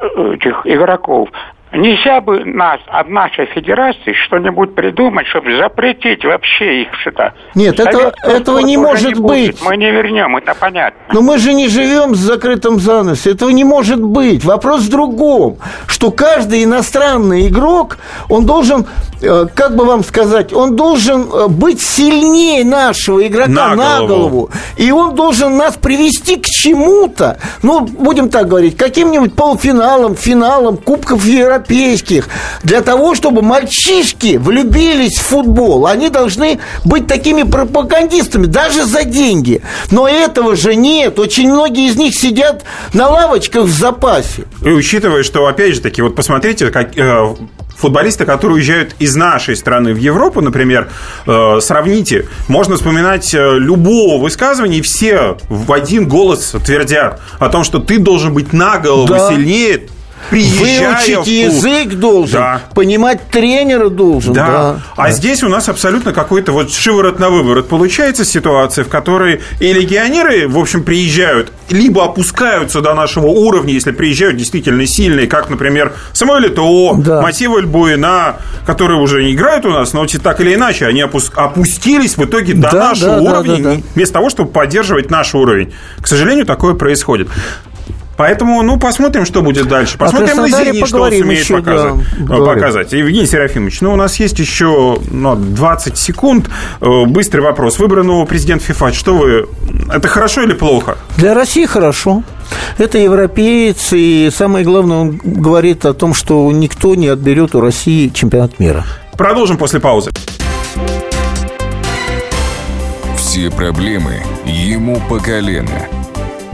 [SPEAKER 5] э, этих игроков? Нельзя бы нас, от нашей федерации что-нибудь придумать, чтобы запретить вообще их что-то?
[SPEAKER 2] Нет, это- этого не может
[SPEAKER 5] будет.
[SPEAKER 2] быть.
[SPEAKER 5] Мы не вернем, это понятно.
[SPEAKER 2] Но мы же не живем с закрытым занавесом. Этого не может быть. Вопрос в другом, что каждый иностранный игрок, он должен, э, как бы вам сказать, он должен э, быть сильнее нашего игрока
[SPEAKER 1] На
[SPEAKER 2] на,
[SPEAKER 1] голову.
[SPEAKER 2] голову. И он должен нас привести к чему-то, ну, будем так говорить, каким-нибудь полуфиналом, финалом Кубков Европейских, для того, чтобы мальчишки влюбились в футбол. Они должны быть такими пропагандистами, даже за деньги. Но этого же нет. Очень многие из них сидят на лавочках в запасе.
[SPEAKER 1] И учитывая, что, опять же таки, вот посмотрите, как э, футболисты, которые уезжают из нашей страны в Европу, например, э, сравните, можно вспоминать э, любого высказывания, и все в один голос твердят о том, что ты должен быть на голову
[SPEAKER 2] Да.
[SPEAKER 1] сильнее приезжая в
[SPEAKER 2] Выучить язык должен,
[SPEAKER 1] Да.
[SPEAKER 2] понимать тренера должен.
[SPEAKER 1] Да.
[SPEAKER 2] Да.
[SPEAKER 1] А здесь у нас абсолютно какой-то вот шиворот на выворот получается ситуация, в которой и легионеры, в общем, приезжают, либо опускаются до нашего уровня, если приезжают действительно сильные, как, например, Самуэль Ето,
[SPEAKER 2] Да.
[SPEAKER 1] Матива Буина, которые уже не играют у нас, но так или иначе, они опус- опустились в итоге до
[SPEAKER 2] Да,
[SPEAKER 1] нашего
[SPEAKER 2] да, да,
[SPEAKER 1] уровня,
[SPEAKER 2] да, да.
[SPEAKER 1] вместо того, чтобы поддерживать наш уровень. К сожалению, такое происходит. Поэтому, ну, посмотрим, что будет дальше. Посмотрим на «Зенит», что он сумеет
[SPEAKER 2] еще, да,
[SPEAKER 1] показать.
[SPEAKER 2] поговорим.
[SPEAKER 1] показать. Евгений Серафимович, ну, у нас есть еще ну, 20 секунд. Э, Быстрый вопрос. Выбор нового президента ФИФА. Что вы... Это хорошо или плохо?
[SPEAKER 2] Для России хорошо. Это европеец, и самое главное, он говорит о том, что никто не отберет у России чемпионат мира.
[SPEAKER 1] Продолжим после паузы.
[SPEAKER 6] Все проблемы ему по колено.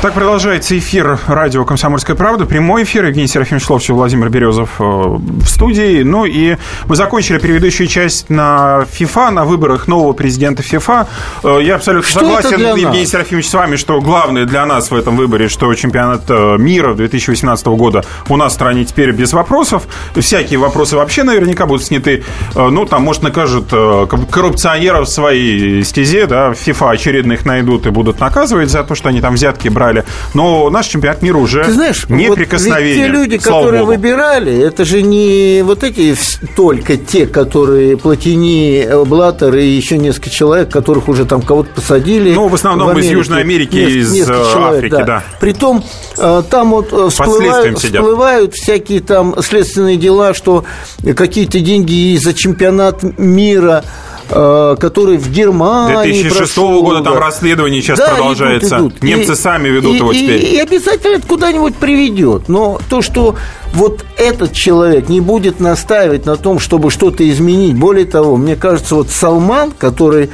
[SPEAKER 1] Так продолжается эфир радио «Комсомольская правда». Прямой эфир. Евгений Серафимович Ловчев, Владимир Березов э, в студии. Ну и мы закончили предыдущую часть на ФИФА, на выборах нового президента ФИФА. Э, Я абсолютно
[SPEAKER 2] Что
[SPEAKER 1] согласен, Евгений
[SPEAKER 2] нас?
[SPEAKER 1] Серафимович, с вами, что главное для нас в этом выборе, что чемпионат э, мира 2018 года у нас в стране теперь без вопросов. Всякие вопросы вообще наверняка будут сняты. Ну, там, может, накажут коррупционеров в своей стезе, да, в ФИФА очередных найдут и будут наказывать за то, что они там взятки брали. Но наш чемпионат мира уже
[SPEAKER 2] Ты знаешь, вот
[SPEAKER 1] неприкосновенен.
[SPEAKER 2] ведь те люди, которые
[SPEAKER 1] богу.
[SPEAKER 2] выбирали, это же не вот эти только те, которые Платини, э, Блаттер и еще несколько человек, которых уже там кого-то посадили.
[SPEAKER 1] Ну, в основном из Южной Америки, из, э, Африки, да.
[SPEAKER 2] Притом э, там вот всплывают, всплывают всякие там следственные дела, что какие-то деньги и за чемпионат мира который в Германии
[SPEAKER 1] 2006
[SPEAKER 2] прошел,
[SPEAKER 1] года там расследование сейчас
[SPEAKER 2] Да,
[SPEAKER 1] продолжается.
[SPEAKER 2] идут, идут.
[SPEAKER 1] Немцы
[SPEAKER 2] И-
[SPEAKER 1] сами ведут
[SPEAKER 2] и-
[SPEAKER 1] его
[SPEAKER 2] и-
[SPEAKER 1] теперь.
[SPEAKER 2] И обязательно это куда-нибудь приведет. Но то, что вот этот человек не будет настаивать на том, чтобы что-то изменить. Более того, мне кажется, вот Салман, который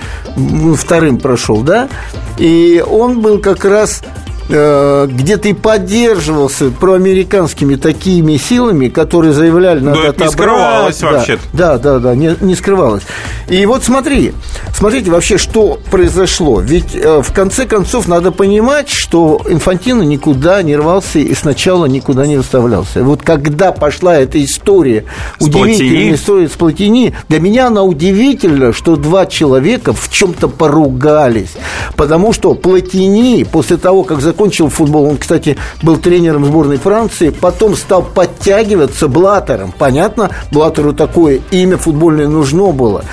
[SPEAKER 2] вторым прошел, да, и он был как раз э, где-то и поддерживался проамериканскими такими силами, которые заявляли, надо
[SPEAKER 1] не
[SPEAKER 2] отобрать.
[SPEAKER 1] скрывалось
[SPEAKER 2] Да,
[SPEAKER 1] вообще-то.
[SPEAKER 2] Да, да, да, не, не скрывалось. И вот смотри, смотрите вообще, что произошло. Ведь э, в конце концов надо понимать, что Инфантино никуда не рвался и сначала никуда не выставлялся. Вот когда пошла эта история,
[SPEAKER 1] С
[SPEAKER 2] удивительная история с Платини, для меня она удивительна, что два человека в чем-то поругались. Потому что Платини, после того, как закончил футбол, он, кстати, был тренером сборной Франции, потом стал подтягиваться Блаттером. Понятно, Блаттеру такое имя футбольное нужно было.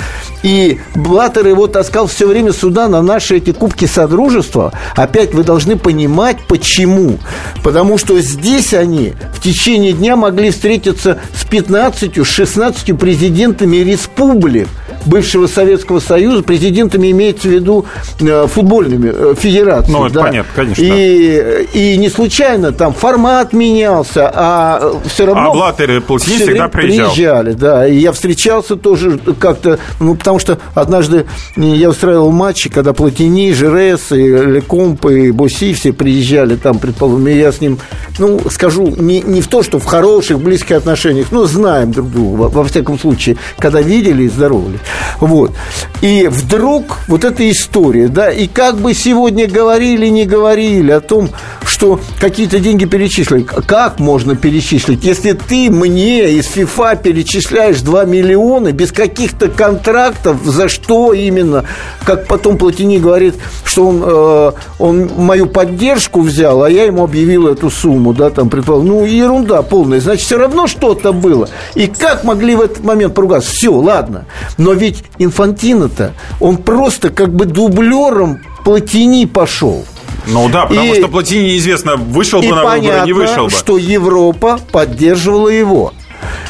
[SPEAKER 2] И Блаттер его таскал все время сюда, на наши эти кубки Содружества. Опять вы должны понимать, почему. Потому что здесь они в течение дня могли встретиться с 15, 16 президентами республик бывшего Советского Союза, президентами имеется в виду э, футбольными э, федерациями.
[SPEAKER 1] Ну, это понятно, конечно,
[SPEAKER 2] И, и не случайно там формат менялся, а все равно...
[SPEAKER 1] А Блаттер и Платини
[SPEAKER 2] всё
[SPEAKER 1] всегда приезжал.
[SPEAKER 2] приезжали, да. И я встречался тоже как-то, ну, потому что однажды я устраивал матчи, когда Платини, Жерес, и Лекомп, и Боси все приезжали там, предположим, и я с ним, ну, скажу, не, не в то, что в хороших, близких отношениях, но знаем друг друга, во, во всяком случае, когда видели и здоровались. Вот. И вдруг вот эта история, да, и как бы сегодня говорили, не говорили о том, что какие-то деньги перечислили. Как можно перечислить, если ты мне из ФИФА перечисляешь 2 миллиона без каких-то контрактов, за что именно? Как потом Платини говорит, что он, э, он мою поддержку взял, а я ему объявил эту сумму, да, там, предположим. Ну, ерунда полная. Значит, все равно что-то было. И как могли в этот момент поругаться? Все, ладно. Но ведь Инфантино-то, он просто как бы дублером Платини пошел.
[SPEAKER 1] Ну да, потому
[SPEAKER 2] И-
[SPEAKER 1] что Платини неизвестно, вышел бы на выборы,
[SPEAKER 2] понятно,
[SPEAKER 1] не вышел бы.
[SPEAKER 2] что Европа поддерживала его.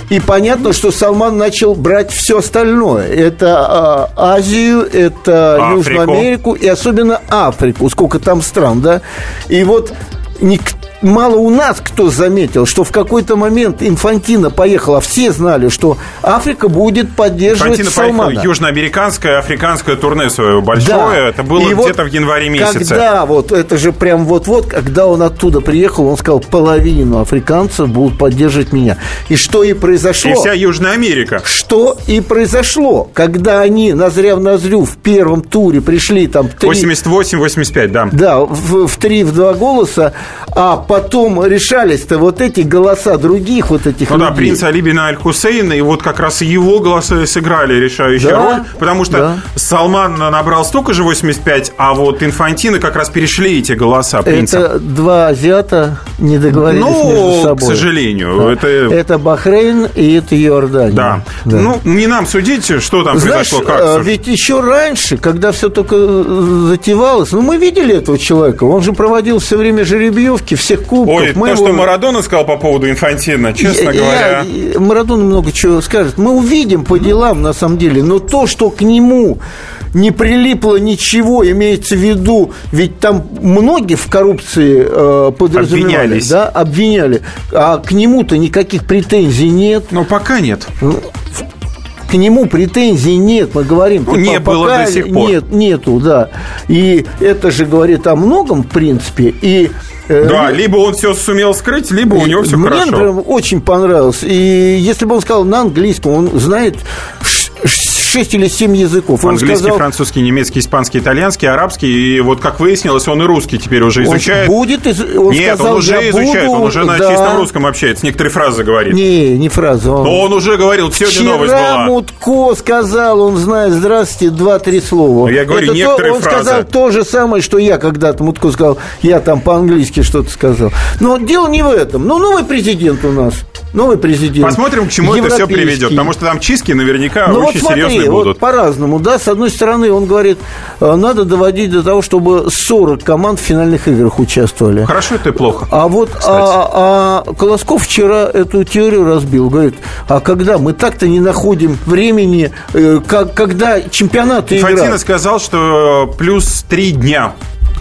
[SPEAKER 2] И понятно, что Салман начал брать все остальное. Это а, Азию, это
[SPEAKER 1] Африку.
[SPEAKER 2] Южную Америку и особенно Африку. Сколько там стран, да? И вот ник- мало у нас кто заметил, что в какой-то момент Инфантино поехал, а все знали, что Африка будет поддерживать
[SPEAKER 1] поехал
[SPEAKER 2] Салмана.
[SPEAKER 1] южноамериканское, африканское турне свое большое.
[SPEAKER 2] Да.
[SPEAKER 1] Это было
[SPEAKER 2] И вот
[SPEAKER 1] где-то в январе месяце.
[SPEAKER 2] Когда вот, это же прям вот-вот, когда он оттуда приехал, он сказал, половину африканцев будут поддерживать меня. И что и произошло?
[SPEAKER 1] И вся Южная Америка.
[SPEAKER 2] Что и произошло, когда они назря в назрю в первом туре пришли там три,
[SPEAKER 1] 88-85, да.
[SPEAKER 2] да, в, в три, в два голоса, а потом решались-то вот эти голоса других вот этих
[SPEAKER 1] Ну да,
[SPEAKER 2] людей.
[SPEAKER 1] принц Али бин Аль-Хусейн, и вот как раз его голоса и сыграли решающую
[SPEAKER 2] Да,
[SPEAKER 1] роль, потому что
[SPEAKER 2] да.
[SPEAKER 1] Салман набрал столько же 85, а вот Инфантино как раз перешли эти голоса принца.
[SPEAKER 2] Это два азиата не договорились
[SPEAKER 1] Ну,
[SPEAKER 2] между собой.
[SPEAKER 1] к сожалению,
[SPEAKER 2] Да.
[SPEAKER 1] это-
[SPEAKER 2] это Бахрейн и это Иордания.
[SPEAKER 1] Да. Ну, не нам судить, что там
[SPEAKER 2] Знаешь,
[SPEAKER 1] произошло, как. слушай.
[SPEAKER 2] ведь еще раньше, когда все только затевалось, ну, мы видели этого человека, он же проводил все время жеребьевки всех кубков.
[SPEAKER 1] Ой,
[SPEAKER 2] мы
[SPEAKER 1] то,
[SPEAKER 2] его-
[SPEAKER 1] что Марадона сказал по поводу Инфантина, честно
[SPEAKER 2] Я-
[SPEAKER 1] говоря...
[SPEAKER 2] я- Марадона много чего скажет. Мы увидим по делам, на самом деле. Но то, что к нему не прилипло ничего, имеется в виду, ведь там многие в коррупции э, подразумевались,
[SPEAKER 1] Обвинялись.
[SPEAKER 2] да, обвиняли, а к нему-то никаких претензий нет.
[SPEAKER 1] Ну, пока нет.
[SPEAKER 2] К нему претензий нет, мы говорим.
[SPEAKER 1] Ну, не было до сих пор.
[SPEAKER 2] Нет, нету, да. И это же говорит о многом, в принципе. И
[SPEAKER 1] Да, либо он все сумел скрыть, либо у него все
[SPEAKER 2] мне,
[SPEAKER 1] хорошо.
[SPEAKER 2] например, очень понравилось. И если бы он сказал на английском, он знает ш- ш- шесть или семь языков. Он
[SPEAKER 1] Английский,
[SPEAKER 2] сказал,
[SPEAKER 1] французский, немецкий, испанский, итальянский, арабский. И вот, как выяснилось, он и русский теперь уже
[SPEAKER 2] он
[SPEAKER 1] изучает.
[SPEAKER 2] будет, из- он
[SPEAKER 1] Нет,
[SPEAKER 2] сказал,
[SPEAKER 1] он уже
[SPEAKER 2] «Я
[SPEAKER 1] изучает,
[SPEAKER 2] буду»,
[SPEAKER 1] он уже на
[SPEAKER 2] да.
[SPEAKER 1] чистом русском общается, некоторые фразы говорит.
[SPEAKER 2] Не, не фраза. Он,
[SPEAKER 1] Но он уже говорил, сегодня
[SPEAKER 2] Вчера
[SPEAKER 1] новость была.
[SPEAKER 2] Мутко сказал, он знает, здравствуйте, два-три слова.
[SPEAKER 1] Ну, я говорю,
[SPEAKER 2] Это то-
[SPEAKER 1] некоторые
[SPEAKER 2] он
[SPEAKER 1] фразы.
[SPEAKER 2] сказал то же самое, что я когда-то Мутко сказал, я там по-английски что-то сказал. Но дело не в этом. Ну, новый президент у нас. Новый президент.
[SPEAKER 1] Посмотрим, к чему это все приведет. Потому что там чистки наверняка
[SPEAKER 2] Ну вот
[SPEAKER 1] очень
[SPEAKER 2] смотри,
[SPEAKER 1] серьезные
[SPEAKER 2] вот
[SPEAKER 1] будут.
[SPEAKER 2] по-разному, да, с одной стороны, он говорит, э, надо доводить до того, чтобы 40 команд в финальных играх участвовали.
[SPEAKER 1] Хорошо это и плохо.
[SPEAKER 2] А вот а, а Колосков вчера эту теорию разбил. Говорит, а когда мы так-то не находим времени, э, как, когда чемпионаты
[SPEAKER 1] Фантино
[SPEAKER 2] играют.
[SPEAKER 1] сказал, что плюс три дня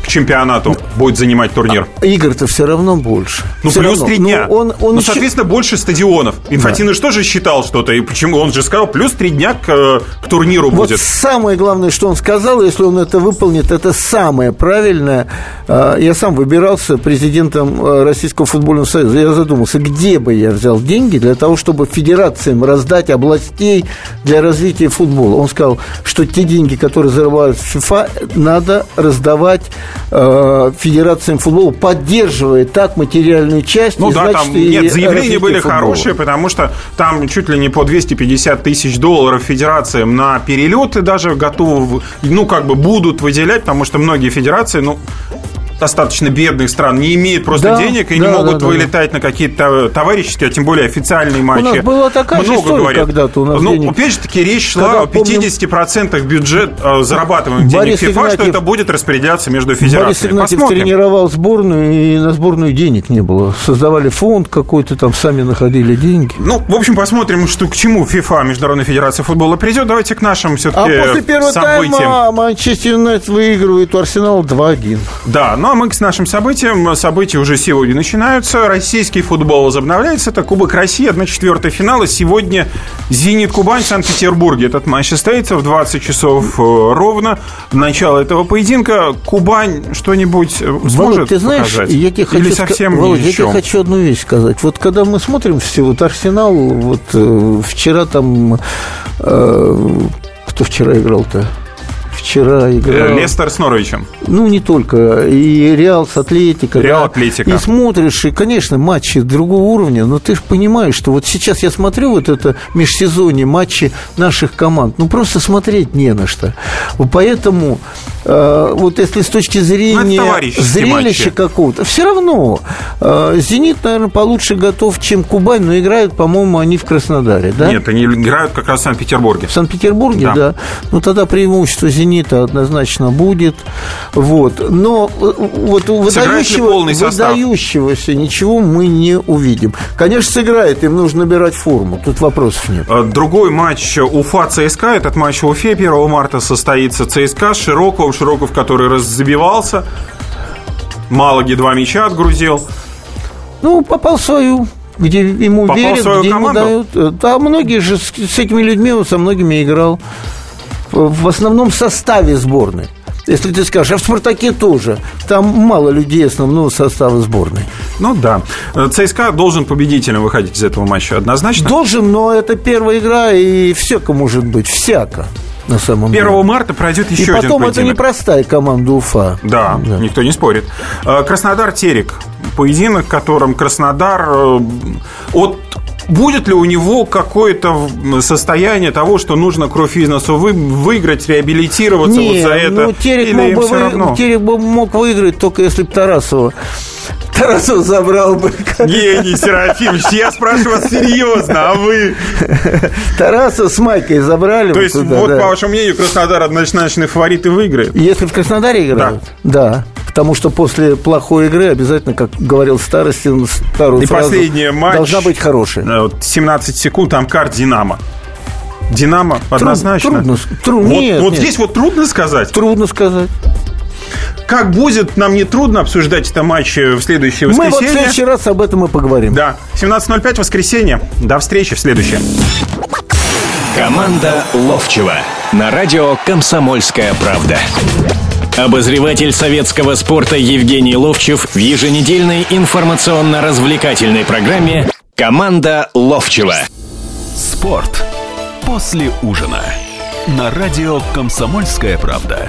[SPEAKER 1] к чемпионату будет занимать турнир.
[SPEAKER 2] Игр-то все равно больше.
[SPEAKER 1] Ну,
[SPEAKER 2] Всё
[SPEAKER 1] плюс
[SPEAKER 2] равно.
[SPEAKER 1] три
[SPEAKER 2] Ну,
[SPEAKER 1] дня.
[SPEAKER 2] он, он
[SPEAKER 1] ну,
[SPEAKER 2] еще-
[SPEAKER 1] соответственно, больше стадионов. Инфантино же тоже считал что-то. И почему? Он же сказал, плюс три дня к, э, к турниру
[SPEAKER 2] Вот
[SPEAKER 1] будет.
[SPEAKER 2] самое главное, что он сказал, если он это выполнит, это самое правильное. А, Я сам выбирался президентом э, Российского футбольного союза. Я задумался, где бы я взял деньги для того, чтобы федерациям раздать областей для развития футбола. Он сказал, что те деньги, которые зарабатывает ФИФА, надо раздавать э, федерациям футбола, поддерживая так материальную часть.
[SPEAKER 1] Ну
[SPEAKER 2] и,
[SPEAKER 1] да,
[SPEAKER 2] значит,
[SPEAKER 1] там нет, заявления были
[SPEAKER 2] футбола.
[SPEAKER 1] хорошие, потому что там чуть ли не по 250 тысяч долларов федерациям на перелеты даже готовы, ну, как бы будут выделять, потому что многие федерации, ну, достаточно бедных стран не имеют просто
[SPEAKER 2] Да,
[SPEAKER 1] денег и не
[SPEAKER 2] да,
[SPEAKER 1] могут
[SPEAKER 2] да,
[SPEAKER 1] вылетать на какие-то товарищеские, а тем более официальные матчи.
[SPEAKER 2] нас была такая
[SPEAKER 1] Много
[SPEAKER 2] история
[SPEAKER 1] говорят.
[SPEAKER 2] когда-то, у нас
[SPEAKER 1] ну,
[SPEAKER 2] денег-
[SPEAKER 1] опять же таки, речь шла
[SPEAKER 2] Когда,
[SPEAKER 1] о
[SPEAKER 2] помню,
[SPEAKER 1] 50% бюджет э, зарабатываемых денег
[SPEAKER 2] Борис
[SPEAKER 1] ФИФА, что
[SPEAKER 2] Игнатьев-
[SPEAKER 1] это будет распределяться между
[SPEAKER 2] Борис
[SPEAKER 1] федерациями.
[SPEAKER 2] Игнатьев
[SPEAKER 1] Посмотрим.
[SPEAKER 2] тренировал сборную, и на сборную денег не было. Создавали фонд какой-то, там сами находили деньги.
[SPEAKER 1] Ну, в общем, посмотрим, что к чему ФИФА, Международная Федерация футбола, придет. Давайте к нашим
[SPEAKER 2] А
[SPEAKER 1] все-таки
[SPEAKER 2] после первого
[SPEAKER 1] событиям.
[SPEAKER 2] тайма Манчестер Юнайтед выигрывает у Арсенала 2-1.
[SPEAKER 1] Да, ну а мы к нашим событиям. События уже сегодня начинаются. Российский футбол возобновляется. Это Кубок России, 1-4 финала. Сегодня «Зенит Кубань» в Санкт-Петербурге. Этот матч состоится в 20 часов э, ровно. Начало этого поединка. Кубань что-нибудь э, сможет
[SPEAKER 2] Володь, ты знаешь,
[SPEAKER 1] показать?
[SPEAKER 2] я тебе хочу,
[SPEAKER 1] Или совсем
[SPEAKER 2] Володь,
[SPEAKER 1] ни
[SPEAKER 2] я тебе хочу одну вещь сказать. Вот когда мы смотрим все, вот Арсенал, вот э, вчера там, э, кто вчера играл-то? Вчера играл...
[SPEAKER 1] Э, Лестер с Норвичем.
[SPEAKER 2] Ну, не только. И Реал с Атлетико.
[SPEAKER 1] Реал
[SPEAKER 2] да.
[SPEAKER 1] Атлетико.
[SPEAKER 2] И смотришь, и, конечно, матчи другого уровня, но ты же понимаешь, что вот сейчас я смотрю вот это межсезонье, матчи наших команд, ну, просто смотреть не на что. Поэтому вот если с точки зрения
[SPEAKER 1] товарищеские
[SPEAKER 2] зрелища какого-то, все равно э, «Зенит», наверное, получше готов, чем «Кубань», но играют, по-моему, они в Краснодаре, да?
[SPEAKER 1] Нет, они играют как раз в Санкт-Петербурге.
[SPEAKER 2] В Санкт-Петербурге,
[SPEAKER 1] Да.
[SPEAKER 2] да. Ну, тогда преимущество «Зенита» однозначно будет. Вот. Но э, вот выдающего,
[SPEAKER 1] полный состав?
[SPEAKER 2] выдающегося ничего мы не увидим. Конечно, сыграет, им нужно набирать форму, тут вопросов нет.
[SPEAKER 1] Э, Другой матч Уфа-ЦСКА. Этот матч в Уфе 1 марта состоится. ЦСКА с Широковым. Широков, который раззабивался. Малаги два мяча отгрузил.
[SPEAKER 2] Ну, попал в свою где ему
[SPEAKER 1] Попал в
[SPEAKER 2] верят,
[SPEAKER 1] свою
[SPEAKER 2] где ему
[SPEAKER 1] команду?
[SPEAKER 2] дают. Э, Да, многие же с, с этими людьми, он со многими играл. В в основном в составе сборной. Если ты скажешь, а в «Спартаке» тоже. Там мало людей основного состава сборной.
[SPEAKER 1] Ну да. Э, ЦСКА должен победителем выходить из этого матча однозначно.
[SPEAKER 2] Должен, но это первая игра, и всяко может быть, всяко на самом
[SPEAKER 1] 1
[SPEAKER 2] деле.
[SPEAKER 1] марта пройдет еще
[SPEAKER 2] и
[SPEAKER 1] один
[SPEAKER 2] потом это
[SPEAKER 1] поединок.
[SPEAKER 2] непростая команда Уфа.
[SPEAKER 1] Да, никто не спорит. Э, Краснодар-Терек. Поединок, в котором Краснодар... э, От Будет ли у него какое-то состояние того, что нужно кровь из носу вы, выиграть, реабилитироваться
[SPEAKER 2] Не,
[SPEAKER 1] вот за это?
[SPEAKER 2] ну, Терек, мог бы вы-? Терек бы мог выиграть, только если бы Тарасова Тарасов забрал бы.
[SPEAKER 1] Евгений Серафимович, я спрашиваю вас серьезно, а вы...
[SPEAKER 2] Тарасов с Майкой забрали.
[SPEAKER 1] То есть,
[SPEAKER 2] туда,
[SPEAKER 1] вот,
[SPEAKER 2] да.
[SPEAKER 1] по вашему мнению, Краснодар однозначный фаворит и выиграет?
[SPEAKER 2] Если в Краснодаре играют? Да. Потому что после плохой игры обязательно, как говорил Старостин, старую
[SPEAKER 1] И
[SPEAKER 2] фразу,
[SPEAKER 1] последний матч.
[SPEAKER 2] должна быть хорошая.
[SPEAKER 1] Э, вот 17 секунд, Амкар Динамо. Динамо однозначно.
[SPEAKER 2] трудно с- тру-
[SPEAKER 1] вот
[SPEAKER 2] нет,
[SPEAKER 1] вот
[SPEAKER 2] нет.
[SPEAKER 1] здесь вот трудно сказать.
[SPEAKER 2] Трудно сказать.
[SPEAKER 1] Как будет, нам не трудно обсуждать это матч в следующее
[SPEAKER 2] Мы вот в
[SPEAKER 1] воскресенье.
[SPEAKER 2] следующий раз об этом и поговорим.
[SPEAKER 1] Да, 17.05 воскресенье. До встречи в следующем.
[SPEAKER 7] Команда Ловчева на радио «Комсомольская правда». Обозреватель советского спорта Евгений Ловчев в еженедельной информационно-развлекательной программе «Команда Ловчева».
[SPEAKER 8] Спорт после ужина. На радио «Комсомольская правда».